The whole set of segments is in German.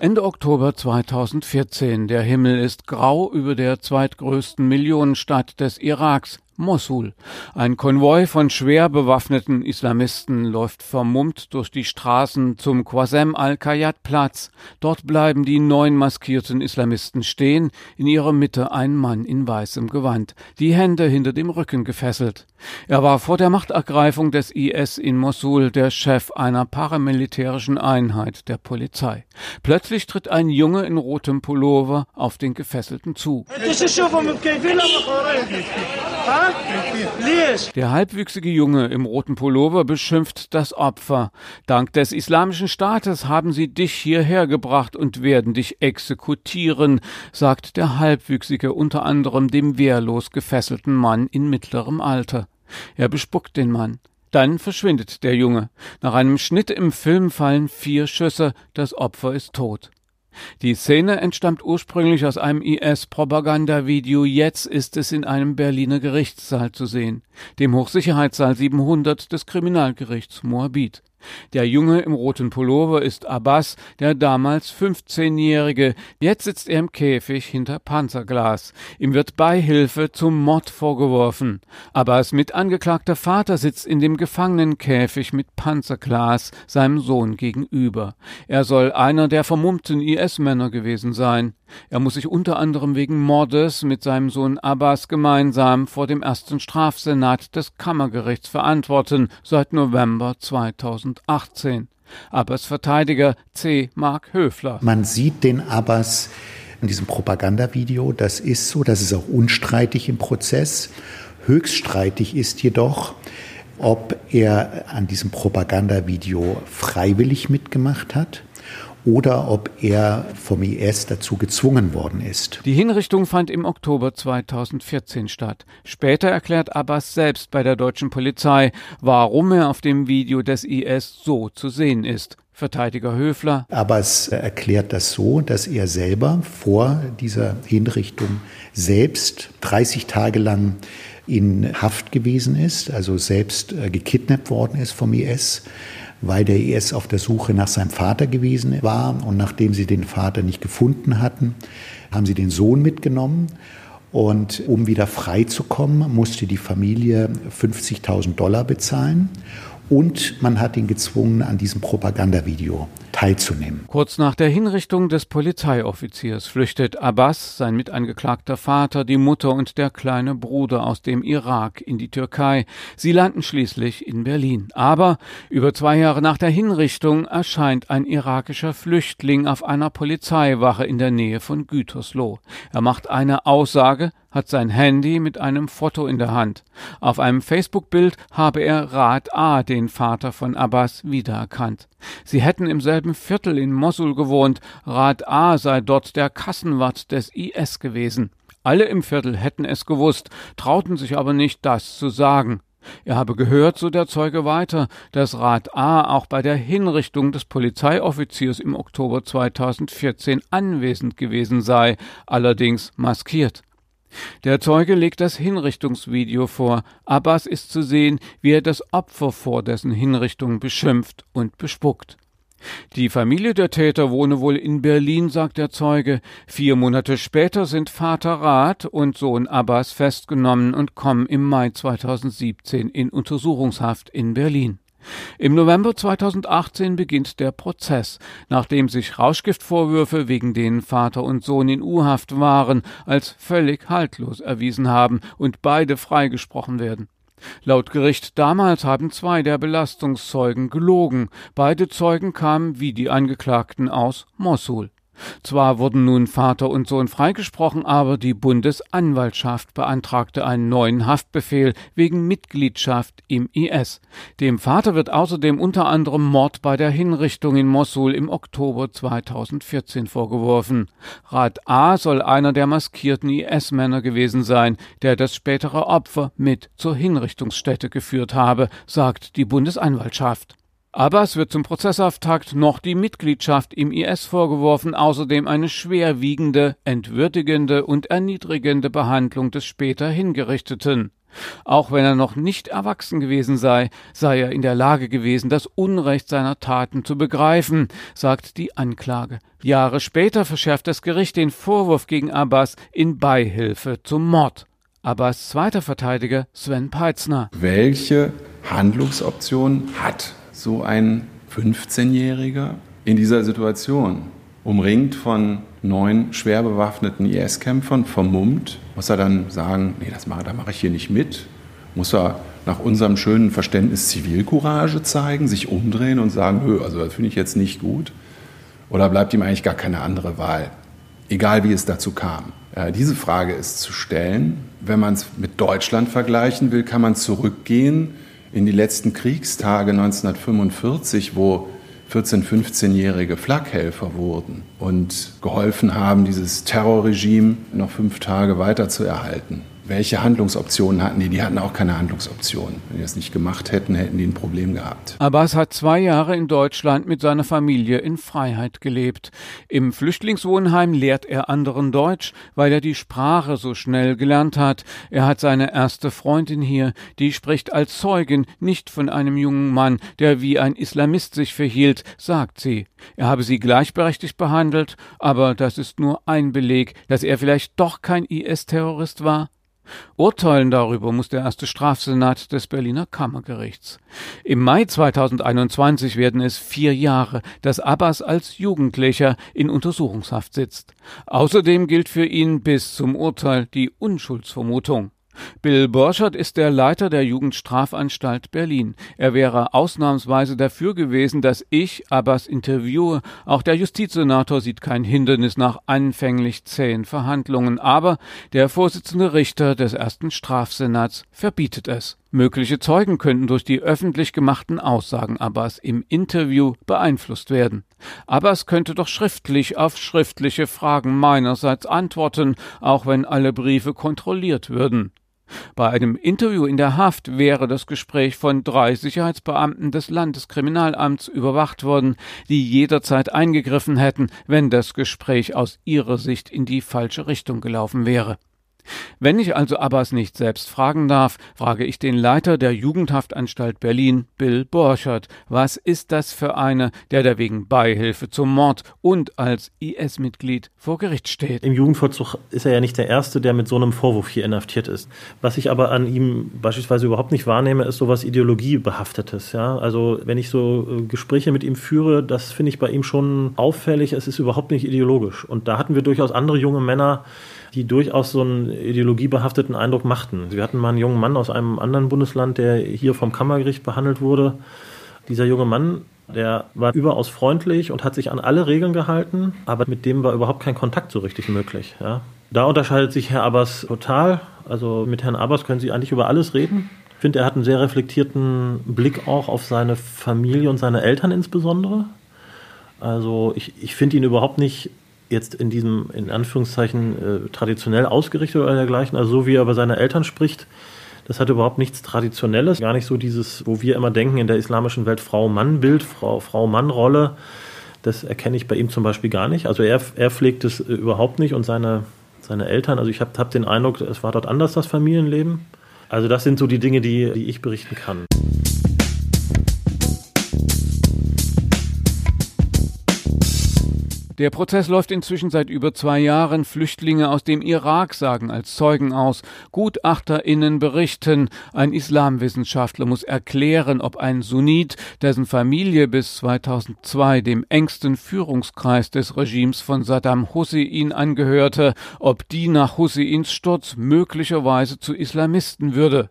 Ende Oktober 2014. Der Himmel ist grau über der zweitgrößten Millionenstadt des Iraks, Mosul. Ein Konvoi von schwer bewaffneten Islamisten läuft vermummt durch die Straßen zum Qasem al-Qayyad-Platz. Dort bleiben die neun maskierten Islamisten stehen, in ihrer Mitte ein Mann in weißem Gewand, die Hände hinter dem Rücken gefesselt. Er war vor der Machtergreifung des IS in Mosul der Chef einer paramilitärischen Einheit der Polizei. Plötzlich tritt ein Junge in rotem Pullover auf den Gefesselten zu. Der halbwüchsige Junge im roten Pullover beschimpft das Opfer. Dank des islamischen Staates haben sie dich hierher gebracht und werden dich exekutieren, sagt der halbwüchsige unter anderem dem wehrlos gefesselten Mann in mittlerem Alter. Er bespuckt den Mann. Dann verschwindet der Junge. Nach einem Schnitt im Film fallen vier Schüsse, das Opfer ist tot. Die Szene entstammt ursprünglich aus einem IS-Propagandavideo, jetzt ist es in einem Berliner Gerichtssaal zu sehen, dem Hochsicherheitssaal 700 des Kriminalgerichts Moabit. Der Junge im roten Pullover ist Abbas, der damals 15-Jährige. Jetzt sitzt er im Käfig hinter Panzerglas. Ihm wird Beihilfe zum Mord vorgeworfen. Abbas mitangeklagter Vater sitzt in dem Gefangenenkäfig mit Panzerglas seinem Sohn gegenüber. Er soll einer der vermummten IS-Männer gewesen sein. Er muss sich unter anderem wegen Mordes mit seinem Sohn Abbas gemeinsam vor dem ersten Strafsenat des Kammergerichts verantworten seit November 2018. Abbas Verteidiger C. Mark Höfler. Man sieht den Abbas in diesem Propagandavideo. Das ist so, das ist auch unstreitig im Prozess. Höchststreitig ist jedoch, ob er an diesem Propagandavideo freiwillig mitgemacht hat oder ob er vom IS dazu gezwungen worden ist. Die Hinrichtung fand im Oktober 2014 statt. Später erklärt Abbas selbst bei der deutschen Polizei, warum er auf dem Video des IS so zu sehen ist. Verteidiger Höfler. Abbas erklärt das so, dass er selber vor dieser Hinrichtung selbst 30 Tage lang in Haft gewesen ist, also selbst äh, gekidnappt worden ist vom IS weil der IS auf der Suche nach seinem Vater gewesen war. Und nachdem sie den Vater nicht gefunden hatten, haben sie den Sohn mitgenommen. Und um wieder frei zu kommen, musste die Familie 50.000 Dollar bezahlen. Und man hat ihn gezwungen, an diesem Propagandavideo teilzunehmen. Kurz nach der Hinrichtung des Polizeioffiziers flüchtet Abbas, sein mitangeklagter Vater, die Mutter und der kleine Bruder aus dem Irak in die Türkei. Sie landen schließlich in Berlin. Aber über zwei Jahre nach der Hinrichtung erscheint ein irakischer Flüchtling auf einer Polizeiwache in der Nähe von Gütersloh. Er macht eine Aussage, hat sein Handy mit einem Foto in der Hand. Auf einem Facebook-Bild habe er Rat A, den Vater von Abbas, wiedererkannt. Sie hätten im selben Viertel in Mosul gewohnt. Rat A sei dort der Kassenwart des IS gewesen. Alle im Viertel hätten es gewusst, trauten sich aber nicht, das zu sagen. Er habe gehört, so der Zeuge weiter, dass Rat A auch bei der Hinrichtung des Polizeioffiziers im Oktober 2014 anwesend gewesen sei, allerdings maskiert. Der Zeuge legt das Hinrichtungsvideo vor. Abbas ist zu sehen, wie er das Opfer vor dessen Hinrichtung beschimpft und bespuckt. Die Familie der Täter wohne wohl in Berlin, sagt der Zeuge. Vier Monate später sind Vater Rath und Sohn Abbas festgenommen und kommen im Mai 2017 in Untersuchungshaft in Berlin. Im November 2018 beginnt der Prozess, nachdem sich Rauschgiftvorwürfe, wegen denen Vater und Sohn in U-Haft waren, als völlig haltlos erwiesen haben und beide freigesprochen werden. Laut Gericht damals haben zwei der Belastungszeugen gelogen. Beide Zeugen kamen wie die Angeklagten aus Mosul. Zwar wurden nun Vater und Sohn freigesprochen, aber die Bundesanwaltschaft beantragte einen neuen Haftbefehl wegen Mitgliedschaft im IS. Dem Vater wird außerdem unter anderem Mord bei der Hinrichtung in Mosul im Oktober 2014 vorgeworfen. Rat A soll einer der maskierten IS-Männer gewesen sein, der das spätere Opfer mit zur Hinrichtungsstätte geführt habe, sagt die Bundesanwaltschaft. Abbas wird zum Prozessauftakt noch die Mitgliedschaft im IS vorgeworfen, außerdem eine schwerwiegende, entwürdigende und erniedrigende Behandlung des später Hingerichteten. Auch wenn er noch nicht erwachsen gewesen sei, sei er in der Lage gewesen, das Unrecht seiner Taten zu begreifen, sagt die Anklage. Jahre später verschärft das Gericht den Vorwurf gegen Abbas in Beihilfe zum Mord. Abbas zweiter Verteidiger Sven Peitzner. Welche Handlungsoption hat so ein 15-Jähriger in dieser Situation, umringt von neun schwer bewaffneten IS-Kämpfern, vermummt, muss er dann sagen, nee, das mache, da mache ich hier nicht mit? Muss er nach unserem schönen Verständnis Zivilcourage zeigen, sich umdrehen und sagen, nö, also das finde ich jetzt nicht gut? Oder bleibt ihm eigentlich gar keine andere Wahl? Egal wie es dazu kam. Äh, diese Frage ist zu stellen. Wenn man es mit Deutschland vergleichen will, kann man zurückgehen in die letzten Kriegstage 1945, wo 14-, 15-jährige Flakhelfer wurden und geholfen haben, dieses Terrorregime noch fünf Tage weiter zu erhalten welche Handlungsoptionen hatten die? Die hatten auch keine Handlungsoptionen. Wenn die das nicht gemacht hätten, hätten die ein Problem gehabt. Abbas hat zwei Jahre in Deutschland mit seiner Familie in Freiheit gelebt. Im Flüchtlingswohnheim lehrt er anderen Deutsch, weil er die Sprache so schnell gelernt hat. Er hat seine erste Freundin hier, die spricht als Zeugin nicht von einem jungen Mann, der wie ein Islamist sich verhielt, sagt sie. Er habe sie gleichberechtigt behandelt, aber das ist nur ein Beleg, dass er vielleicht doch kein IS-Terrorist war. Urteilen darüber muss der erste Strafsenat des Berliner Kammergerichts. Im Mai 2021 werden es vier Jahre, dass Abbas als Jugendlicher in Untersuchungshaft sitzt. Außerdem gilt für ihn bis zum Urteil die Unschuldsvermutung. Bill Borschert ist der Leiter der Jugendstrafanstalt Berlin. Er wäre ausnahmsweise dafür gewesen, dass ich Abbas interviewe. Auch der Justizsenator sieht kein Hindernis nach anfänglich zähen Verhandlungen. Aber der Vorsitzende Richter des ersten Strafsenats verbietet es. Mögliche Zeugen könnten durch die öffentlich gemachten Aussagen Abbas im Interview beeinflusst werden. Abbas könnte doch schriftlich auf schriftliche Fragen meinerseits antworten, auch wenn alle Briefe kontrolliert würden. Bei einem Interview in der Haft wäre das Gespräch von drei Sicherheitsbeamten des Landeskriminalamts überwacht worden, die jederzeit eingegriffen hätten, wenn das Gespräch aus ihrer Sicht in die falsche Richtung gelaufen wäre. Wenn ich also Abbas nicht selbst fragen darf, frage ich den Leiter der Jugendhaftanstalt Berlin, Bill Borchert. Was ist das für eine, der da wegen Beihilfe zum Mord und als IS-Mitglied vor Gericht steht? Im Jugendvollzug ist er ja nicht der Erste, der mit so einem Vorwurf hier inhaftiert ist. Was ich aber an ihm beispielsweise überhaupt nicht wahrnehme, ist sowas Ideologiebehaftetes. Ja? Also wenn ich so äh, Gespräche mit ihm führe, das finde ich bei ihm schon auffällig. Es ist überhaupt nicht ideologisch. Und da hatten wir durchaus andere junge Männer, die durchaus so einen ideologiebehafteten Eindruck machten. Wir hatten mal einen jungen Mann aus einem anderen Bundesland, der hier vom Kammergericht behandelt wurde. Dieser junge Mann, der war überaus freundlich und hat sich an alle Regeln gehalten, aber mit dem war überhaupt kein Kontakt so richtig möglich. Ja. Da unterscheidet sich Herr Abbas total. Also mit Herrn Abbas können Sie eigentlich über alles reden. Ich finde, er hat einen sehr reflektierten Blick auch auf seine Familie und seine Eltern insbesondere. Also ich, ich finde ihn überhaupt nicht jetzt in diesem, in Anführungszeichen, äh, traditionell ausgerichtet oder dergleichen, also so wie er über seine Eltern spricht, das hat überhaupt nichts Traditionelles, gar nicht so dieses, wo wir immer denken in der islamischen Welt Frau-Mann-Bild, Frau-Mann-Rolle. Das erkenne ich bei ihm zum Beispiel gar nicht. Also er, er pflegt es äh, überhaupt nicht und seine, seine Eltern, also ich habe hab den Eindruck, es war dort anders, das Familienleben. Also das sind so die Dinge, die, die ich berichten kann. Der Prozess läuft inzwischen seit über zwei Jahren. Flüchtlinge aus dem Irak sagen als Zeugen aus. GutachterInnen berichten. Ein Islamwissenschaftler muss erklären, ob ein Sunnit, dessen Familie bis 2002 dem engsten Führungskreis des Regimes von Saddam Hussein angehörte, ob die nach Husseins Sturz möglicherweise zu Islamisten würde.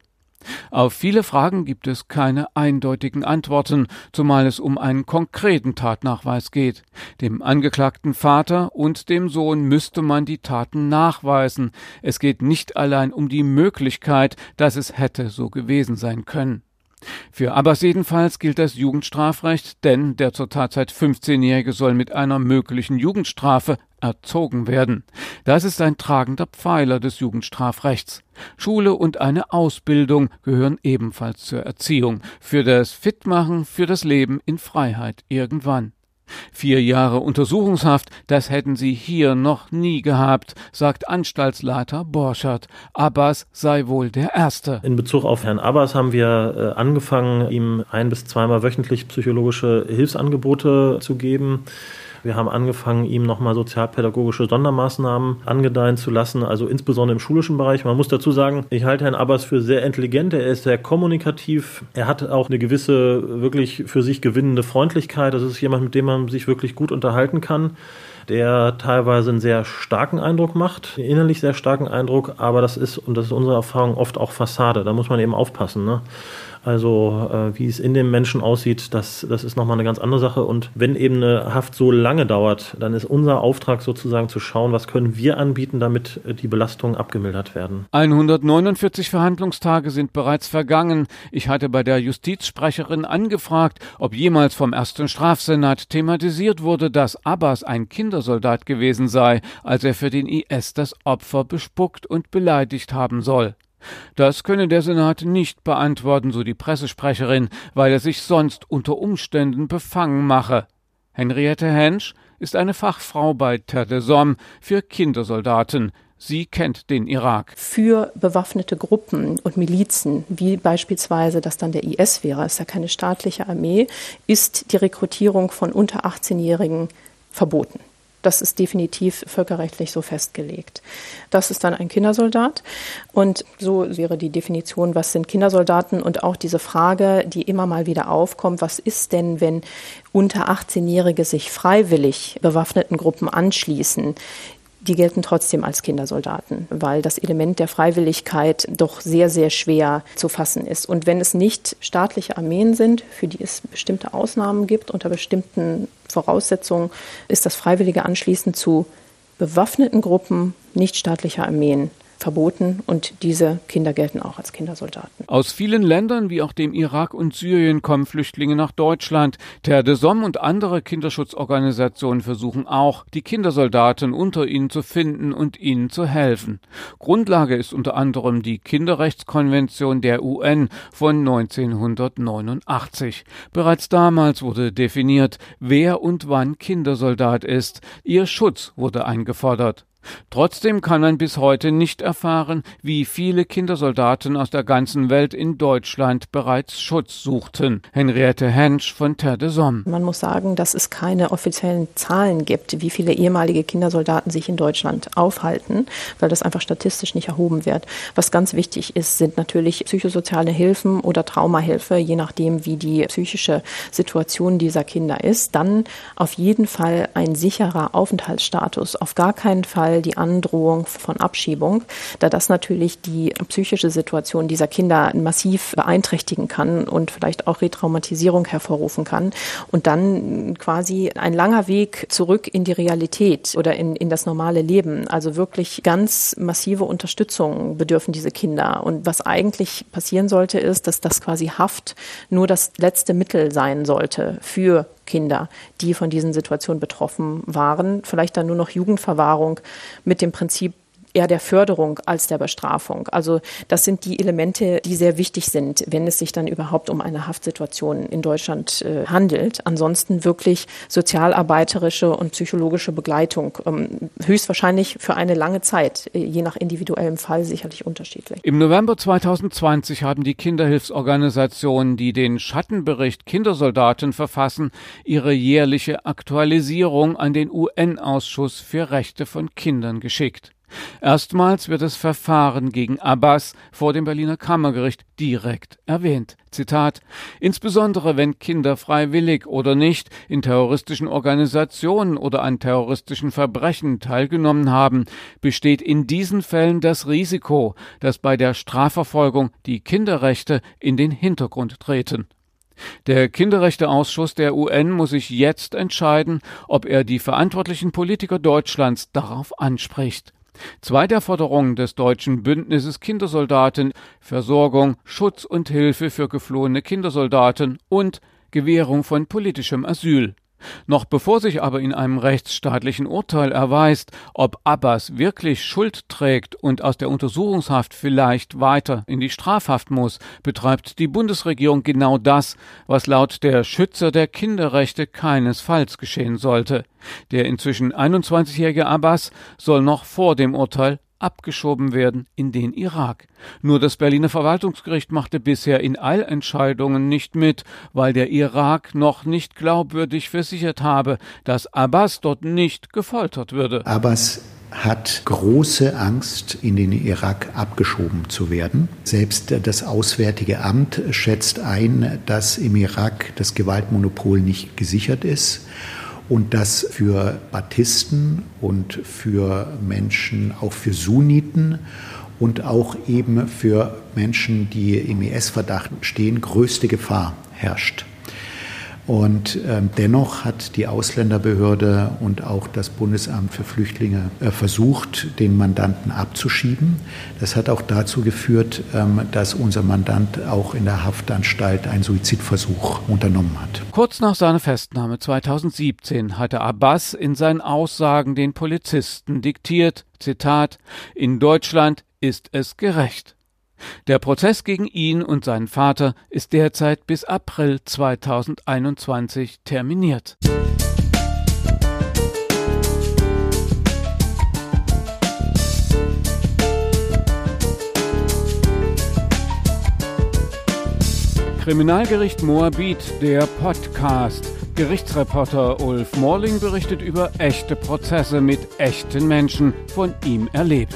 Auf viele Fragen gibt es keine eindeutigen Antworten, zumal es um einen konkreten Tatnachweis geht. Dem angeklagten Vater und dem Sohn müsste man die Taten nachweisen. Es geht nicht allein um die Möglichkeit, dass es hätte so gewesen sein können. Für Abbas jedenfalls gilt das Jugendstrafrecht, denn der zur Tatzeit 15-Jährige soll mit einer möglichen Jugendstrafe erzogen werden. Das ist ein tragender Pfeiler des Jugendstrafrechts. Schule und eine Ausbildung gehören ebenfalls zur Erziehung, für das Fitmachen, für das Leben in Freiheit irgendwann. Vier Jahre Untersuchungshaft, das hätten sie hier noch nie gehabt, sagt Anstaltsleiter Borschert. Abbas sei wohl der Erste. In Bezug auf Herrn Abbas haben wir äh, angefangen, ihm ein bis zweimal wöchentlich psychologische Hilfsangebote zu geben. Wir haben angefangen, ihm nochmal sozialpädagogische Sondermaßnahmen angedeihen zu lassen, also insbesondere im schulischen Bereich. Man muss dazu sagen, ich halte Herrn Abbas für sehr intelligent, er ist sehr kommunikativ, er hat auch eine gewisse, wirklich für sich gewinnende Freundlichkeit. Das ist jemand, mit dem man sich wirklich gut unterhalten kann der teilweise einen sehr starken Eindruck macht, innerlich sehr starken Eindruck, aber das ist, und das ist unsere Erfahrung, oft auch Fassade. Da muss man eben aufpassen. Ne? Also äh, wie es in dem Menschen aussieht, das, das ist nochmal eine ganz andere Sache. Und wenn eben eine Haft so lange dauert, dann ist unser Auftrag sozusagen zu schauen, was können wir anbieten, damit die Belastungen abgemildert werden. 149 Verhandlungstage sind bereits vergangen. Ich hatte bei der Justizsprecherin angefragt, ob jemals vom ersten Strafsenat thematisiert wurde, dass Abbas ein Kindersoldat gewesen sei, als er für den IS das Opfer bespuckt und beleidigt haben soll. Das könne der Senat nicht beantworten, so die Pressesprecherin, weil er sich sonst unter Umständen befangen mache. Henriette Hensch ist eine Fachfrau bei Terre für Kindersoldaten. Sie kennt den Irak. Für bewaffnete Gruppen und Milizen, wie beispielsweise das dann der IS wäre, ist ja keine staatliche Armee, ist die Rekrutierung von unter 18-Jährigen verboten. Das ist definitiv völkerrechtlich so festgelegt. Das ist dann ein Kindersoldat. Und so wäre die Definition, was sind Kindersoldaten und auch diese Frage, die immer mal wieder aufkommt, was ist denn, wenn unter 18-Jährige sich freiwillig bewaffneten Gruppen anschließen? Die gelten trotzdem als Kindersoldaten, weil das Element der Freiwilligkeit doch sehr, sehr schwer zu fassen ist. Und wenn es nicht staatliche Armeen sind, für die es bestimmte Ausnahmen gibt, unter bestimmten Voraussetzungen, ist das freiwillige Anschließen zu bewaffneten Gruppen nichtstaatlicher Armeen verboten und diese Kinder gelten auch als Kindersoldaten. Aus vielen Ländern wie auch dem Irak und Syrien kommen Flüchtlinge nach Deutschland. Terre de Somme und andere Kinderschutzorganisationen versuchen auch, die Kindersoldaten unter ihnen zu finden und ihnen zu helfen. Grundlage ist unter anderem die Kinderrechtskonvention der UN von 1989. Bereits damals wurde definiert, wer und wann Kindersoldat ist. Ihr Schutz wurde eingefordert. Trotzdem kann man bis heute nicht erfahren, wie viele Kindersoldaten aus der ganzen Welt in Deutschland bereits Schutz suchten. Henriette Hensch von Terre de Somme. Man muss sagen, dass es keine offiziellen Zahlen gibt, wie viele ehemalige Kindersoldaten sich in Deutschland aufhalten, weil das einfach statistisch nicht erhoben wird. Was ganz wichtig ist, sind natürlich psychosoziale Hilfen oder Traumahilfe, je nachdem, wie die psychische Situation dieser Kinder ist. Dann auf jeden Fall ein sicherer Aufenthaltsstatus, auf gar keinen Fall Fall die Androhung von Abschiebung, da das natürlich die psychische Situation dieser Kinder massiv beeinträchtigen kann und vielleicht auch Retraumatisierung hervorrufen kann und dann quasi ein langer Weg zurück in die Realität oder in, in das normale Leben. Also wirklich ganz massive Unterstützung bedürfen diese Kinder. Und was eigentlich passieren sollte, ist, dass das quasi Haft nur das letzte Mittel sein sollte für Kinder, die von diesen Situationen betroffen waren. Vielleicht dann nur noch Jugendverwahrung mit dem Prinzip, eher der Förderung als der Bestrafung. Also das sind die Elemente, die sehr wichtig sind, wenn es sich dann überhaupt um eine Haftsituation in Deutschland äh, handelt. Ansonsten wirklich sozialarbeiterische und psychologische Begleitung, ähm, höchstwahrscheinlich für eine lange Zeit, äh, je nach individuellem Fall sicherlich unterschiedlich. Im November 2020 haben die Kinderhilfsorganisationen, die den Schattenbericht Kindersoldaten verfassen, ihre jährliche Aktualisierung an den UN-Ausschuss für Rechte von Kindern geschickt. Erstmals wird das Verfahren gegen Abbas vor dem Berliner Kammergericht direkt erwähnt. Zitat Insbesondere wenn Kinder freiwillig oder nicht in terroristischen Organisationen oder an terroristischen Verbrechen teilgenommen haben, besteht in diesen Fällen das Risiko, dass bei der Strafverfolgung die Kinderrechte in den Hintergrund treten. Der Kinderrechteausschuss der UN muss sich jetzt entscheiden, ob er die verantwortlichen Politiker Deutschlands darauf anspricht. Zwei der Forderungen des deutschen Bündnisses Kindersoldaten Versorgung, Schutz und Hilfe für geflohene Kindersoldaten und Gewährung von politischem Asyl noch bevor sich aber in einem rechtsstaatlichen Urteil erweist, ob Abbas wirklich Schuld trägt und aus der Untersuchungshaft vielleicht weiter in die Strafhaft muss, betreibt die Bundesregierung genau das, was laut der Schützer der Kinderrechte keinesfalls geschehen sollte. Der inzwischen 21-jährige Abbas soll noch vor dem Urteil abgeschoben werden in den Irak. Nur das Berliner Verwaltungsgericht machte bisher in Eilentscheidungen nicht mit, weil der Irak noch nicht glaubwürdig versichert habe, dass Abbas dort nicht gefoltert würde. Abbas hat große Angst, in den Irak abgeschoben zu werden. Selbst das Auswärtige Amt schätzt ein, dass im Irak das Gewaltmonopol nicht gesichert ist und dass für Baptisten und für Menschen, auch für Sunniten und auch eben für Menschen, die im IS-Verdacht stehen, größte Gefahr herrscht. Und ähm, dennoch hat die Ausländerbehörde und auch das Bundesamt für Flüchtlinge äh, versucht, den Mandanten abzuschieben. Das hat auch dazu geführt, ähm, dass unser Mandant auch in der Haftanstalt einen Suizidversuch unternommen hat. Kurz nach seiner Festnahme 2017 hatte Abbas in seinen Aussagen den Polizisten diktiert, Zitat, in Deutschland ist es gerecht. Der Prozess gegen ihn und seinen Vater ist derzeit bis April 2021 terminiert. Kriminalgericht Moabit, der Podcast. Gerichtsreporter Ulf Morling berichtet über echte Prozesse mit echten Menschen von ihm erlebt.